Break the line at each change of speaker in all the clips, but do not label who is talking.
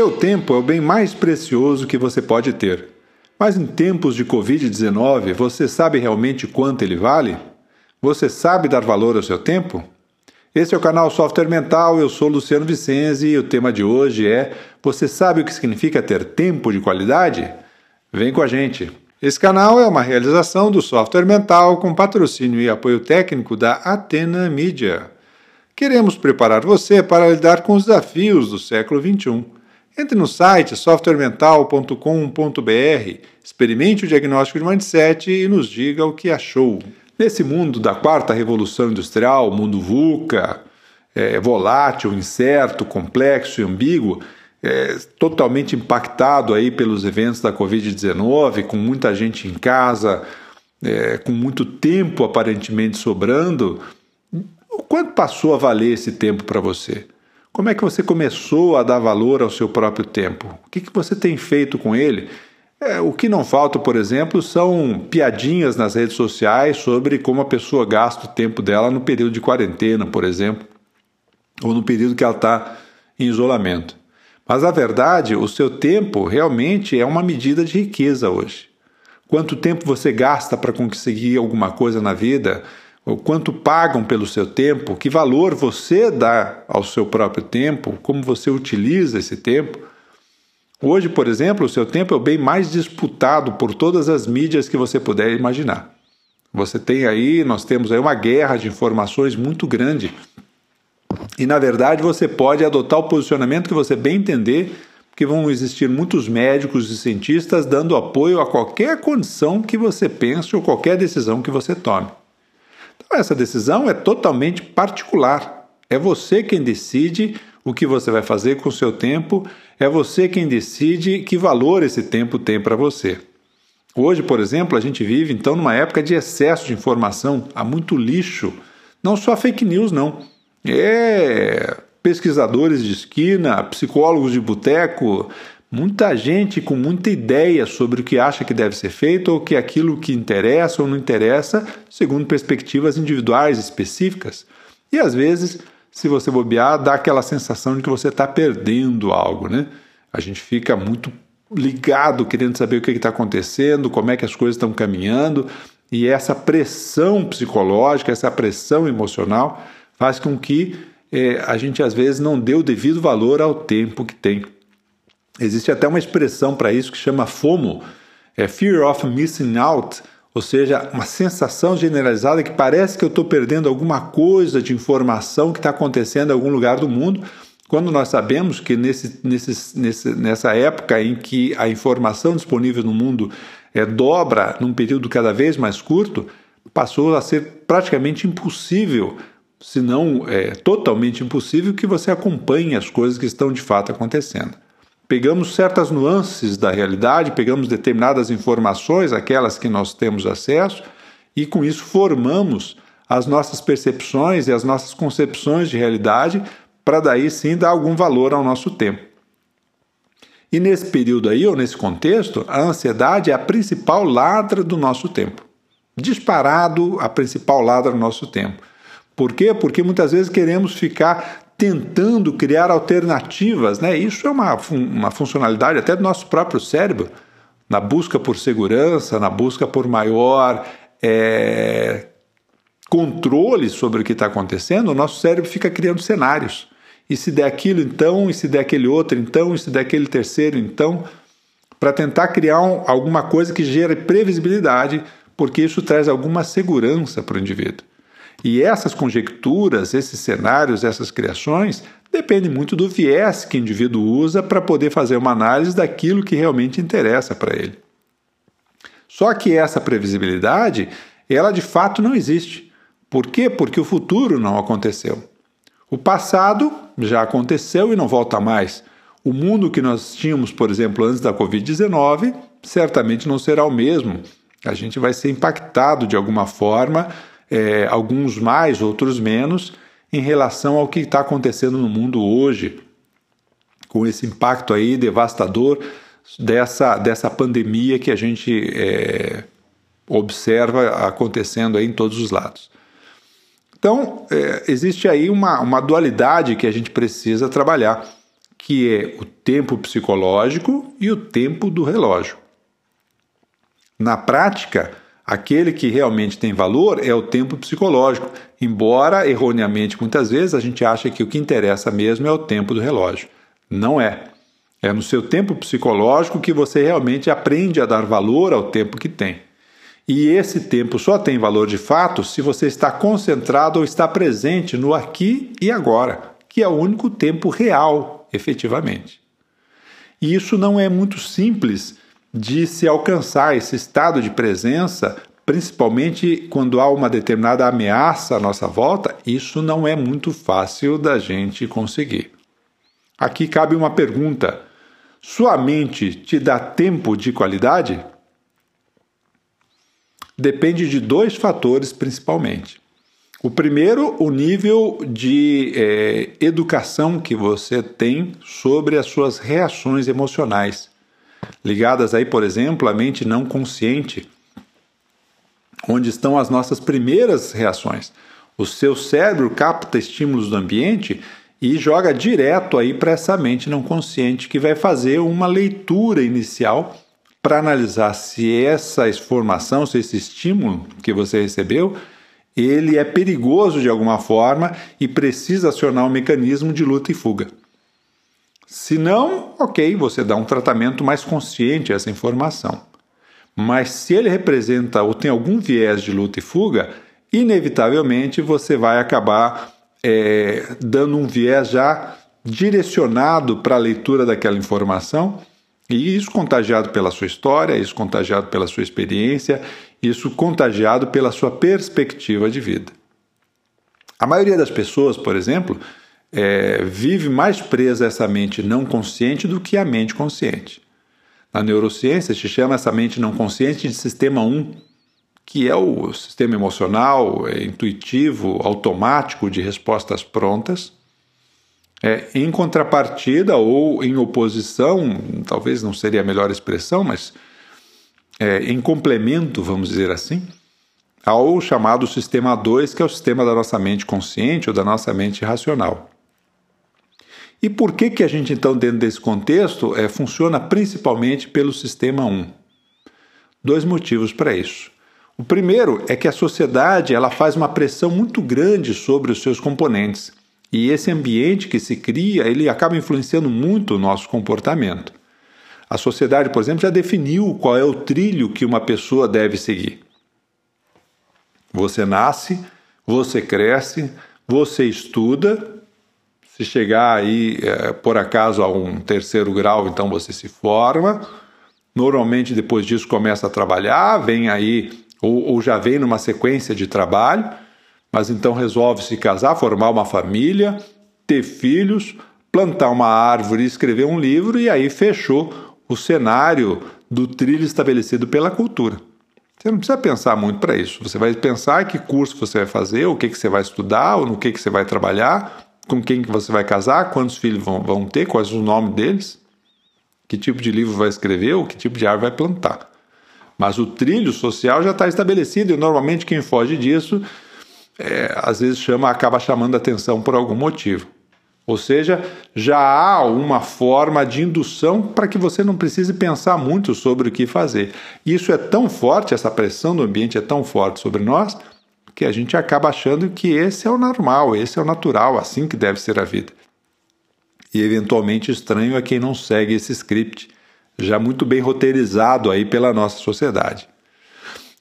seu tempo é o bem mais precioso que você pode ter. Mas em tempos de Covid-19, você sabe realmente quanto ele vale? Você sabe dar valor ao seu tempo? Esse é o canal Software Mental, eu sou Luciano Vicenzi e o tema de hoje é: Você sabe o que significa ter tempo de qualidade? Vem com a gente! Esse canal é uma realização do Software Mental com patrocínio e apoio técnico da Atena Media. Queremos preparar você para lidar com os desafios do século XXI. Entre no site softwaremental.com.br, experimente o diagnóstico de mindset e nos diga o que achou. Nesse mundo da quarta revolução industrial, mundo VUCA, é, volátil, incerto, complexo e ambíguo, é, totalmente impactado aí pelos eventos da Covid-19, com muita gente em casa, é, com muito tempo aparentemente sobrando, o quanto passou a valer esse tempo para você? Como é que você começou a dar valor ao seu próprio tempo? O que, que você tem feito com ele? É, o que não falta, por exemplo, são piadinhas nas redes sociais sobre como a pessoa gasta o tempo dela no período de quarentena, por exemplo, ou no período que ela está em isolamento. Mas a verdade, o seu tempo realmente é uma medida de riqueza hoje. Quanto tempo você gasta para conseguir alguma coisa na vida, ou quanto pagam pelo seu tempo, que valor você dá ao seu próprio tempo, como você utiliza esse tempo. Hoje, por exemplo, o seu tempo é o bem mais disputado por todas as mídias que você puder imaginar. Você tem aí, nós temos aí uma guerra de informações muito grande e na verdade você pode adotar o posicionamento que você bem entender, que vão existir muitos médicos e cientistas dando apoio a qualquer condição que você pense ou qualquer decisão que você tome. Então essa decisão é totalmente particular. É você quem decide o que você vai fazer com o seu tempo, é você quem decide que valor esse tempo tem para você. Hoje, por exemplo, a gente vive então numa época de excesso de informação, há muito lixo, não só fake news não. É, pesquisadores de esquina, psicólogos de boteco, muita gente com muita ideia sobre o que acha que deve ser feito ou que aquilo que interessa ou não interessa, segundo perspectivas individuais específicas. E às vezes, se você bobear, dá aquela sensação de que você está perdendo algo, né? A gente fica muito ligado, querendo saber o que está acontecendo, como é que as coisas estão caminhando, e essa pressão psicológica, essa pressão emocional faz com que é, a gente às vezes não dê o devido valor ao tempo que tem. Existe até uma expressão para isso que chama FOMO, é Fear of Missing Out, ou seja, uma sensação generalizada que parece que eu estou perdendo alguma coisa de informação que está acontecendo em algum lugar do mundo, quando nós sabemos que nesse, nesse, nesse, nessa época em que a informação disponível no mundo é, dobra num período cada vez mais curto, passou a ser praticamente impossível se não é totalmente impossível, que você acompanhe as coisas que estão de fato acontecendo. Pegamos certas nuances da realidade, pegamos determinadas informações, aquelas que nós temos acesso, e com isso formamos as nossas percepções e as nossas concepções de realidade, para daí sim dar algum valor ao nosso tempo. E nesse período aí, ou nesse contexto, a ansiedade é a principal ladra do nosso tempo. Disparado, a principal ladra do nosso tempo. Por quê? Porque muitas vezes queremos ficar tentando criar alternativas, né? Isso é uma, uma funcionalidade até do nosso próprio cérebro, na busca por segurança, na busca por maior é, controle sobre o que está acontecendo, o nosso cérebro fica criando cenários. E se der aquilo, então, e se der aquele outro, então, e se der aquele terceiro, então, para tentar criar um, alguma coisa que gere previsibilidade, porque isso traz alguma segurança para o indivíduo. E essas conjecturas, esses cenários, essas criações dependem muito do viés que o indivíduo usa para poder fazer uma análise daquilo que realmente interessa para ele. Só que essa previsibilidade, ela de fato não existe. Por quê? Porque o futuro não aconteceu. O passado já aconteceu e não volta mais. O mundo que nós tínhamos, por exemplo, antes da Covid-19, certamente não será o mesmo. A gente vai ser impactado de alguma forma é, alguns mais, outros menos, em relação ao que está acontecendo no mundo hoje, com esse impacto aí devastador dessa, dessa pandemia que a gente é, observa acontecendo aí em todos os lados. Então, é, existe aí uma, uma dualidade que a gente precisa trabalhar, que é o tempo psicológico e o tempo do relógio. Na prática, aquele que realmente tem valor é o tempo psicológico, embora erroneamente muitas vezes a gente acha que o que interessa mesmo é o tempo do relógio. Não é. É no seu tempo psicológico que você realmente aprende a dar valor ao tempo que tem. E esse tempo só tem valor de fato se você está concentrado ou está presente no aqui e agora, que é o único tempo real, efetivamente. E isso não é muito simples de se alcançar esse estado de presença, principalmente quando há uma determinada ameaça à nossa volta, isso não é muito fácil da gente conseguir. Aqui cabe uma pergunta: sua mente te dá tempo de qualidade? Depende de dois fatores principalmente. O primeiro, o nível de é, educação que você tem sobre as suas reações emocionais, ligadas aí, por exemplo, à mente não consciente, onde estão as nossas primeiras reações. O seu cérebro capta estímulos do ambiente e joga direto aí para essa mente não consciente que vai fazer uma leitura inicial para analisar se essa informação, se esse estímulo que você recebeu, ele é perigoso de alguma forma e precisa acionar um mecanismo de luta e fuga. Se não, ok, você dá um tratamento mais consciente a essa informação. Mas se ele representa ou tem algum viés de luta e fuga, inevitavelmente você vai acabar é, dando um viés já direcionado para a leitura daquela informação, e isso contagiado pela sua história, isso contagiado pela sua experiência, isso contagiado pela sua perspectiva de vida. A maioria das pessoas, por exemplo, é, vive mais presa essa mente não consciente do que a mente consciente. Na neurociência se chama essa mente não consciente de sistema 1, que é o sistema emocional, é, intuitivo, automático de respostas prontas. É, em contrapartida ou em oposição, talvez não seria a melhor expressão, mas é, em complemento, vamos dizer assim, ao chamado sistema 2, que é o sistema da nossa mente consciente ou da nossa mente racional. E por que, que a gente, então, dentro desse contexto, é, funciona principalmente pelo sistema 1? Dois motivos para isso. O primeiro é que a sociedade ela faz uma pressão muito grande sobre os seus componentes. E esse ambiente que se cria, ele acaba influenciando muito o nosso comportamento. A sociedade, por exemplo, já definiu qual é o trilho que uma pessoa deve seguir. Você nasce, você cresce, você estuda. Se chegar aí, é, por acaso, a um terceiro grau, então você se forma. Normalmente, depois disso, começa a trabalhar, vem aí ou, ou já vem numa sequência de trabalho, mas então resolve se casar, formar uma família, ter filhos, plantar uma árvore, escrever um livro e aí fechou o cenário do trilho estabelecido pela cultura. Você não precisa pensar muito para isso. Você vai pensar que curso você vai fazer, o que, que você vai estudar, ou no que, que você vai trabalhar, com quem que você vai casar, quantos filhos vão, vão ter, quais os nomes deles, que tipo de livro vai escrever, ou que tipo de árvore vai plantar. Mas o trilho social já está estabelecido e normalmente quem foge disso é, às vezes chama, acaba chamando atenção por algum motivo. Ou seja, já há uma forma de indução para que você não precise pensar muito sobre o que fazer. Isso é tão forte, essa pressão do ambiente é tão forte sobre nós, que a gente acaba achando que esse é o normal, esse é o natural, assim que deve ser a vida. E eventualmente estranho é quem não segue esse script já muito bem roteirizado aí pela nossa sociedade.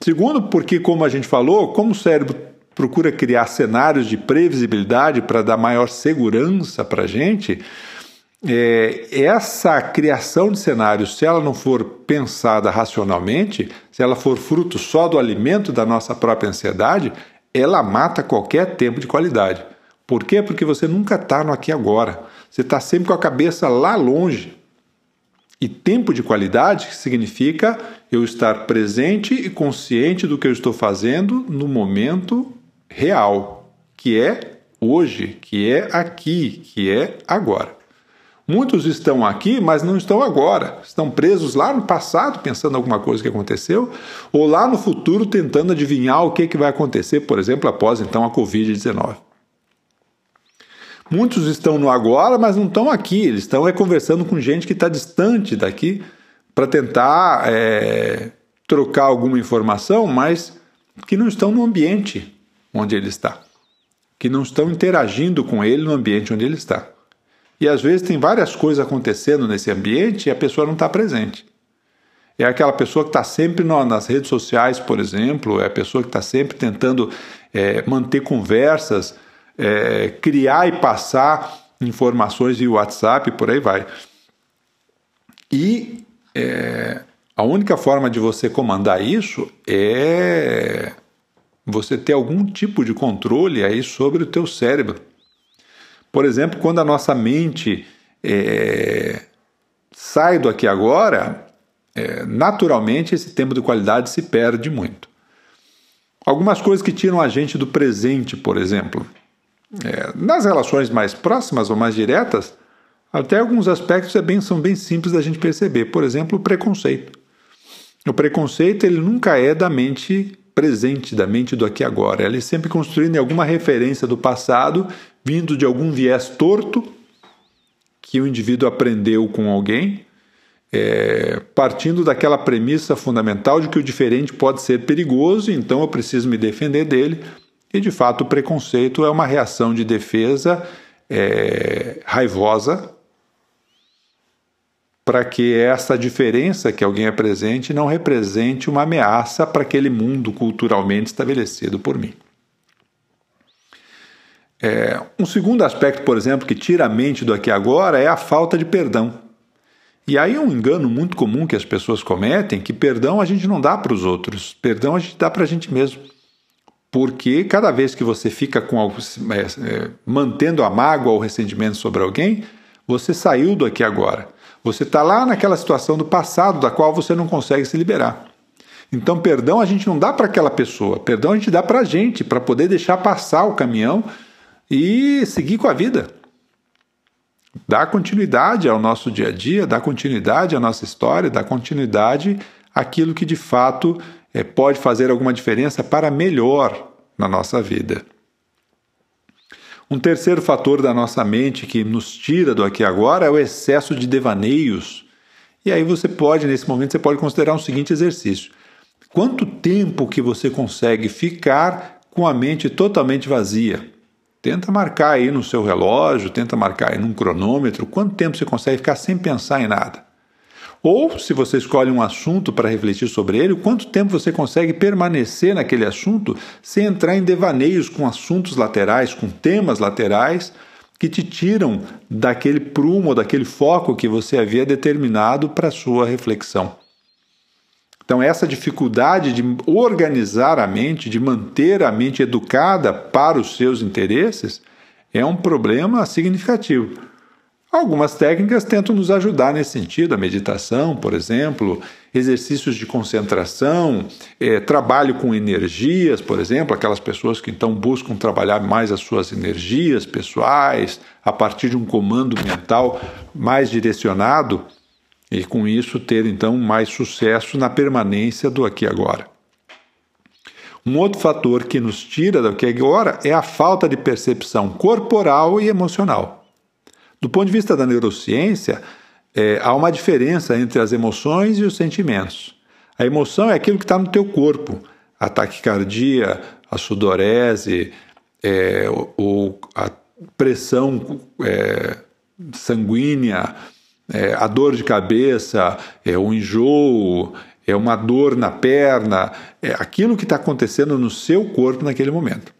Segundo, porque, como a gente falou, como o cérebro procura criar cenários de previsibilidade para dar maior segurança para a gente, é, essa criação de cenários, se ela não for pensada racionalmente, se ela for fruto só do alimento da nossa própria ansiedade, ela mata qualquer tempo de qualidade. Por quê? Porque você nunca está no aqui agora. Você está sempre com a cabeça lá longe. E tempo de qualidade significa eu estar presente e consciente do que eu estou fazendo no momento real, que é hoje, que é aqui, que é agora. Muitos estão aqui, mas não estão agora. Estão presos lá no passado, pensando alguma coisa que aconteceu, ou lá no futuro, tentando adivinhar o que, que vai acontecer, por exemplo, após então a Covid-19. Muitos estão no agora, mas não estão aqui. Eles estão é, conversando com gente que está distante daqui para tentar é, trocar alguma informação, mas que não estão no ambiente onde ele está, que não estão interagindo com ele no ambiente onde ele está. E às vezes tem várias coisas acontecendo nesse ambiente e a pessoa não está presente. É aquela pessoa que está sempre nas redes sociais, por exemplo, é a pessoa que está sempre tentando é, manter conversas, é, criar e passar informações via WhatsApp, por aí vai. E é, a única forma de você comandar isso é você ter algum tipo de controle aí sobre o teu cérebro. Por exemplo, quando a nossa mente é, sai do aqui agora, é, naturalmente esse tempo de qualidade se perde muito. Algumas coisas que tiram a gente do presente, por exemplo. É, nas relações mais próximas ou mais diretas, até alguns aspectos é bem, são bem simples da gente perceber. Por exemplo, o preconceito. O preconceito ele nunca é da mente presente, da mente do aqui agora. Ele é sempre construído em alguma referência do passado, vindo de algum viés torto que o indivíduo aprendeu com alguém é, partindo daquela premissa fundamental de que o diferente pode ser perigoso, então eu preciso me defender dele. E de fato, o preconceito é uma reação de defesa é, raivosa para que essa diferença que alguém apresente não represente uma ameaça para aquele mundo culturalmente estabelecido por mim. É, um segundo aspecto, por exemplo, que tira a mente do aqui agora é a falta de perdão. E aí é um engano muito comum que as pessoas cometem, que perdão a gente não dá para os outros, perdão a gente dá para a gente mesmo. Porque cada vez que você fica com algo, é, é, mantendo a mágoa ou o ressentimento sobre alguém, você saiu do aqui agora. Você está lá naquela situação do passado da qual você não consegue se liberar. Então, perdão a gente não dá para aquela pessoa, perdão a gente dá para a gente, para poder deixar passar o caminhão e seguir com a vida dá continuidade ao nosso dia a dia, dá continuidade à nossa história, dá continuidade àquilo que de fato é, pode fazer alguma diferença para melhor na nossa vida. Um terceiro fator da nossa mente que nos tira do aqui e agora é o excesso de devaneios. E aí você pode, nesse momento, você pode considerar um seguinte exercício. Quanto tempo que você consegue ficar com a mente totalmente vazia? Tenta marcar aí no seu relógio, tenta marcar aí num cronômetro quanto tempo você consegue ficar sem pensar em nada. Ou, se você escolhe um assunto para refletir sobre ele, quanto tempo você consegue permanecer naquele assunto sem entrar em devaneios com assuntos laterais, com temas laterais que te tiram daquele prumo, daquele foco que você havia determinado para a sua reflexão. Então, essa dificuldade de organizar a mente, de manter a mente educada para os seus interesses, é um problema significativo. Algumas técnicas tentam nos ajudar nesse sentido, a meditação, por exemplo, exercícios de concentração, é, trabalho com energias, por exemplo, aquelas pessoas que então buscam trabalhar mais as suas energias pessoais a partir de um comando mental mais direcionado e com isso ter então mais sucesso na permanência do aqui e agora. Um outro fator que nos tira do aqui e agora é a falta de percepção corporal e emocional. Do ponto de vista da neurociência, é, há uma diferença entre as emoções e os sentimentos. A emoção é aquilo que está no teu corpo, a taquicardia, a sudorese, é, o, a pressão é, sanguínea, é, a dor de cabeça, é o enjoo, é uma dor na perna, é aquilo que está acontecendo no seu corpo naquele momento.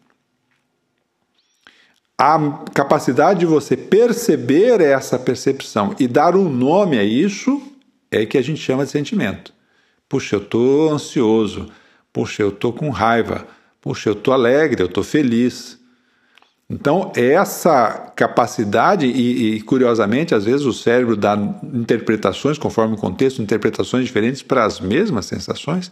A capacidade de você perceber essa percepção e dar um nome a isso é que a gente chama de sentimento. Puxa, eu estou ansioso. Puxa, eu estou com raiva. Puxa, eu estou alegre, eu estou feliz. Então, essa capacidade, e, e, curiosamente, às vezes o cérebro dá interpretações, conforme o contexto, interpretações diferentes para as mesmas sensações.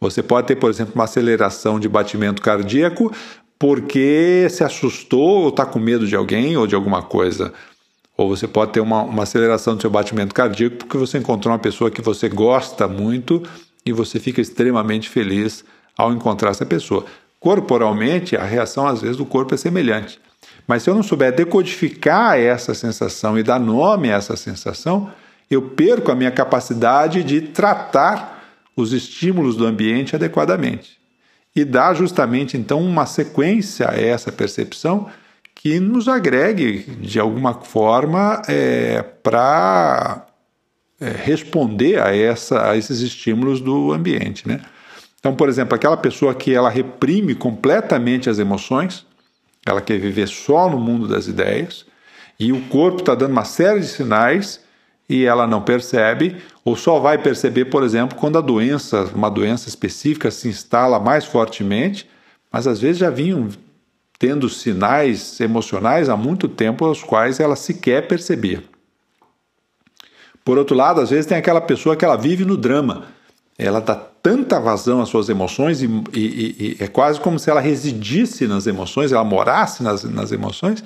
Você pode ter, por exemplo, uma aceleração de batimento cardíaco porque se assustou ou está com medo de alguém ou de alguma coisa. Ou você pode ter uma, uma aceleração do seu batimento cardíaco porque você encontrou uma pessoa que você gosta muito e você fica extremamente feliz ao encontrar essa pessoa. Corporalmente, a reação às vezes do corpo é semelhante. Mas se eu não souber decodificar essa sensação e dar nome a essa sensação, eu perco a minha capacidade de tratar os estímulos do ambiente adequadamente. E dar justamente então uma sequência a essa percepção que nos agregue de alguma forma é, para é, responder a, essa, a esses estímulos do ambiente. Né? Então, por exemplo, aquela pessoa que ela reprime completamente as emoções, ela quer viver só no mundo das ideias, e o corpo está dando uma série de sinais e ela não percebe, ou só vai perceber, por exemplo, quando a doença, uma doença específica, se instala mais fortemente, mas às vezes já vinham tendo sinais emocionais há muito tempo, os quais ela sequer percebia. Por outro lado, às vezes tem aquela pessoa que ela vive no drama. Ela dá tanta vazão às suas emoções e, e, e é quase como se ela residisse nas emoções, ela morasse nas, nas emoções,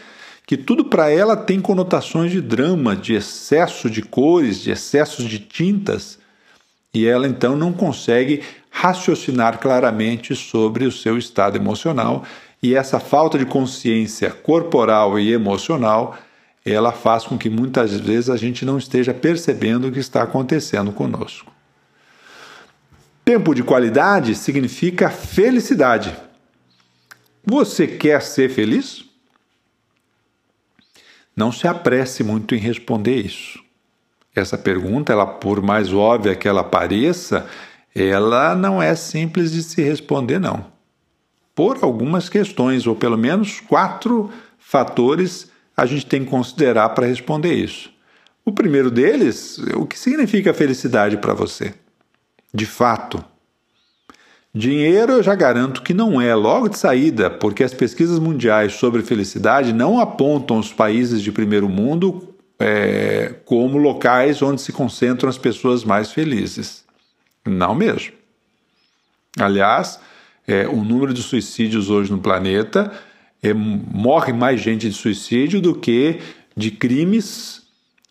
que tudo para ela tem conotações de drama, de excesso de cores, de excessos de tintas, e ela então não consegue raciocinar claramente sobre o seu estado emocional, e essa falta de consciência corporal e emocional ela faz com que muitas vezes a gente não esteja percebendo o que está acontecendo conosco. Tempo de qualidade significa felicidade. Você quer ser feliz? Não se apresse muito em responder isso. Essa pergunta, ela por mais óbvia que ela pareça, ela não é simples de se responder não. Por algumas questões, ou pelo menos quatro fatores a gente tem que considerar para responder isso. O primeiro deles, o que significa felicidade para você? De fato. Dinheiro eu já garanto que não é logo de saída, porque as pesquisas mundiais sobre felicidade não apontam os países de primeiro mundo é, como locais onde se concentram as pessoas mais felizes. Não mesmo. Aliás, é, o número de suicídios hoje no planeta é, morre mais gente de suicídio do que de crimes,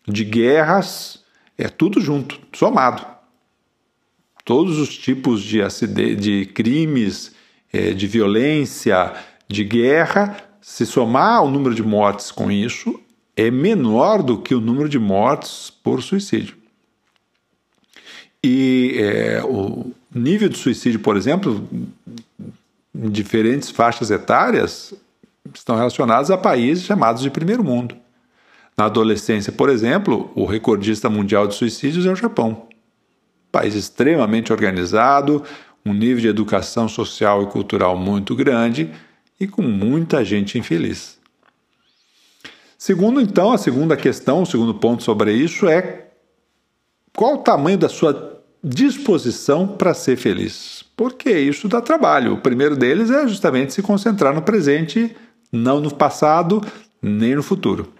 de guerras, é tudo junto, somado. Todos os tipos de, de crimes, é, de violência, de guerra, se somar o número de mortes com isso, é menor do que o número de mortes por suicídio. E é, o nível de suicídio, por exemplo, em diferentes faixas etárias, estão relacionados a países chamados de primeiro mundo. Na adolescência, por exemplo, o recordista mundial de suicídios é o Japão. País extremamente organizado, um nível de educação social e cultural muito grande e com muita gente infeliz. Segundo, então, a segunda questão, o segundo ponto sobre isso é qual o tamanho da sua disposição para ser feliz? Porque isso dá trabalho. O primeiro deles é justamente se concentrar no presente não no passado nem no futuro.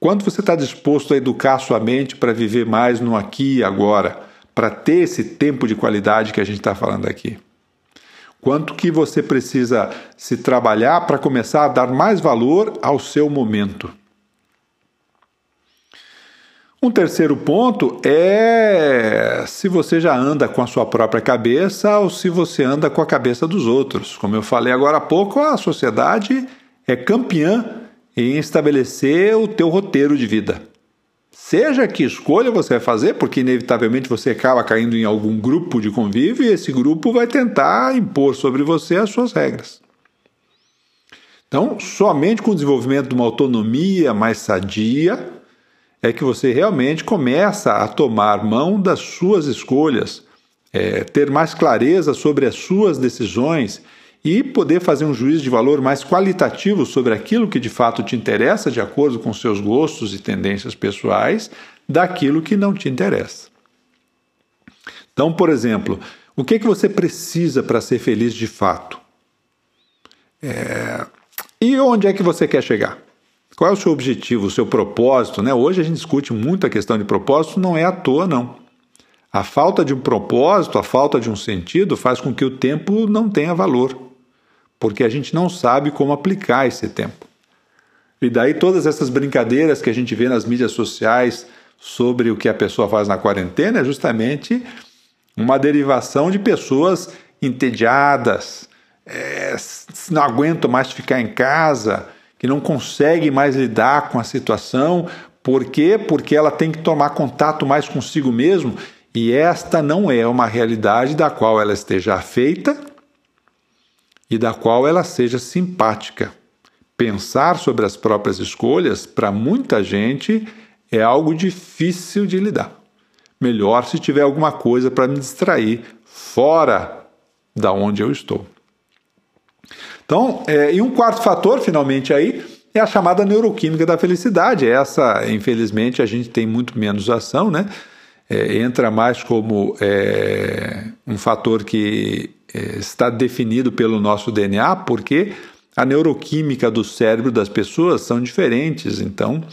Quanto você está disposto a educar sua mente para viver mais no aqui e agora, para ter esse tempo de qualidade que a gente está falando aqui? Quanto que você precisa se trabalhar para começar a dar mais valor ao seu momento? Um terceiro ponto é se você já anda com a sua própria cabeça ou se você anda com a cabeça dos outros. Como eu falei agora há pouco, a sociedade é campeã em estabelecer o teu roteiro de vida. Seja que escolha você vai fazer, porque inevitavelmente você acaba caindo em algum grupo de convívio e esse grupo vai tentar impor sobre você as suas regras. Então, somente com o desenvolvimento de uma autonomia mais sadia, é que você realmente começa a tomar mão das suas escolhas, é, ter mais clareza sobre as suas decisões e poder fazer um juízo de valor mais qualitativo sobre aquilo que de fato te interessa, de acordo com seus gostos e tendências pessoais, daquilo que não te interessa. Então, por exemplo, o que, é que você precisa para ser feliz de fato? É... E onde é que você quer chegar? Qual é o seu objetivo, o seu propósito? Né? Hoje a gente discute muito a questão de propósito, não é à toa, não. A falta de um propósito, a falta de um sentido faz com que o tempo não tenha valor, porque a gente não sabe como aplicar esse tempo. E daí todas essas brincadeiras que a gente vê nas mídias sociais sobre o que a pessoa faz na quarentena é justamente uma derivação de pessoas entediadas, é, não aguenta mais ficar em casa, que não consegue mais lidar com a situação. Por quê? Porque ela tem que tomar contato mais consigo mesmo e esta não é uma realidade da qual ela esteja afeita e da qual ela seja simpática. Pensar sobre as próprias escolhas, para muita gente, é algo difícil de lidar. Melhor se tiver alguma coisa para me distrair fora da onde eu estou. Então, é, e um quarto fator, finalmente, aí, é a chamada neuroquímica da felicidade. Essa, infelizmente, a gente tem muito menos ação, né? É, entra mais como é, um fator que está definido pelo nosso DNA, porque a neuroquímica do cérebro das pessoas são diferentes. Então,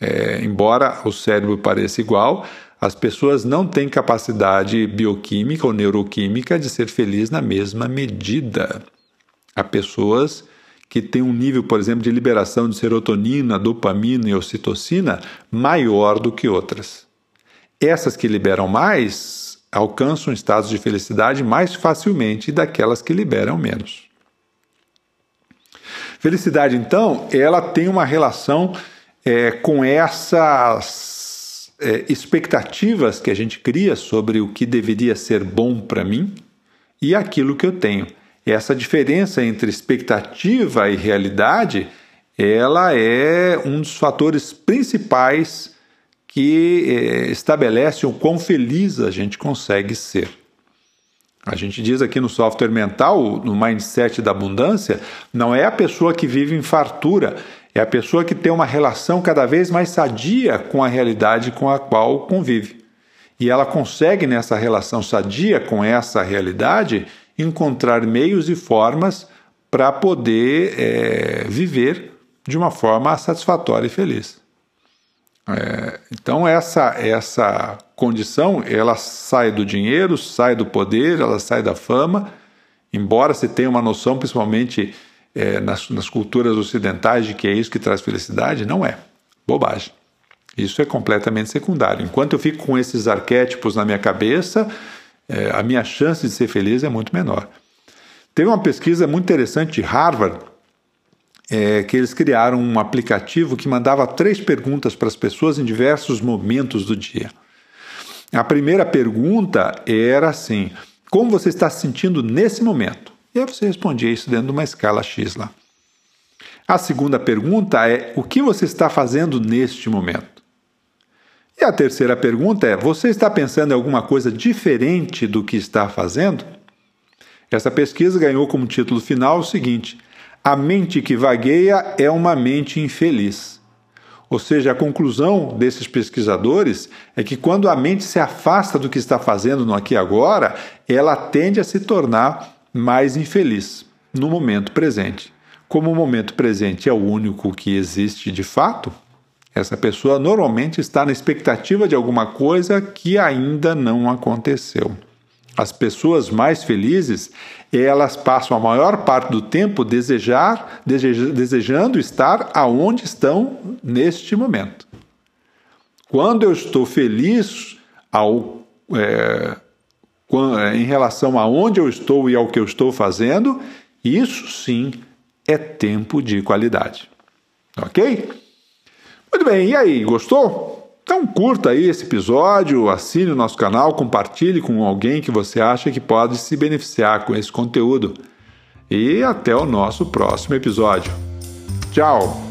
é, embora o cérebro pareça igual, as pessoas não têm capacidade bioquímica ou neuroquímica de ser feliz na mesma medida. Há pessoas que têm um nível, por exemplo, de liberação de serotonina, dopamina e ocitocina maior do que outras. Essas que liberam mais alcançam estados de felicidade mais facilmente daquelas que liberam menos. Felicidade, então, ela tem uma relação é, com essas é, expectativas que a gente cria sobre o que deveria ser bom para mim e aquilo que eu tenho. Essa diferença entre expectativa e realidade, ela é um dos fatores principais que é, estabelece o quão feliz a gente consegue ser. A gente diz aqui no software mental, no mindset da abundância, não é a pessoa que vive em fartura, é a pessoa que tem uma relação cada vez mais sadia com a realidade com a qual convive. E ela consegue, nessa relação sadia com essa realidade, encontrar meios e formas para poder é, viver de uma forma satisfatória e feliz. É, então essa essa condição ela sai do dinheiro, sai do poder, ela sai da fama, embora se tenha uma noção, principalmente é, nas, nas culturas ocidentais de que é isso que traz felicidade, não é. Bobagem. Isso é completamente secundário. Enquanto eu fico com esses arquétipos na minha cabeça, é, a minha chance de ser feliz é muito menor. Teve uma pesquisa muito interessante de Harvard, é, que eles criaram um aplicativo que mandava três perguntas para as pessoas em diversos momentos do dia. A primeira pergunta era assim: como você está se sentindo nesse momento? E aí você respondia isso dentro de uma escala X lá. A segunda pergunta é: o que você está fazendo neste momento? E a terceira pergunta é: você está pensando em alguma coisa diferente do que está fazendo? Essa pesquisa ganhou como título final o seguinte: A mente que vagueia é uma mente infeliz. Ou seja, a conclusão desses pesquisadores é que quando a mente se afasta do que está fazendo no aqui e agora, ela tende a se tornar mais infeliz no momento presente. Como o momento presente é o único que existe de fato, essa pessoa normalmente está na expectativa de alguma coisa que ainda não aconteceu. As pessoas mais felizes, elas passam a maior parte do tempo desejar, desejando estar aonde estão neste momento. Quando eu estou feliz ao é, é, em relação a onde eu estou e ao que eu estou fazendo, isso sim é tempo de qualidade. Ok? Muito bem, e aí, gostou? Então curta aí esse episódio, assine o nosso canal, compartilhe com alguém que você acha que pode se beneficiar com esse conteúdo. E até o nosso próximo episódio. Tchau!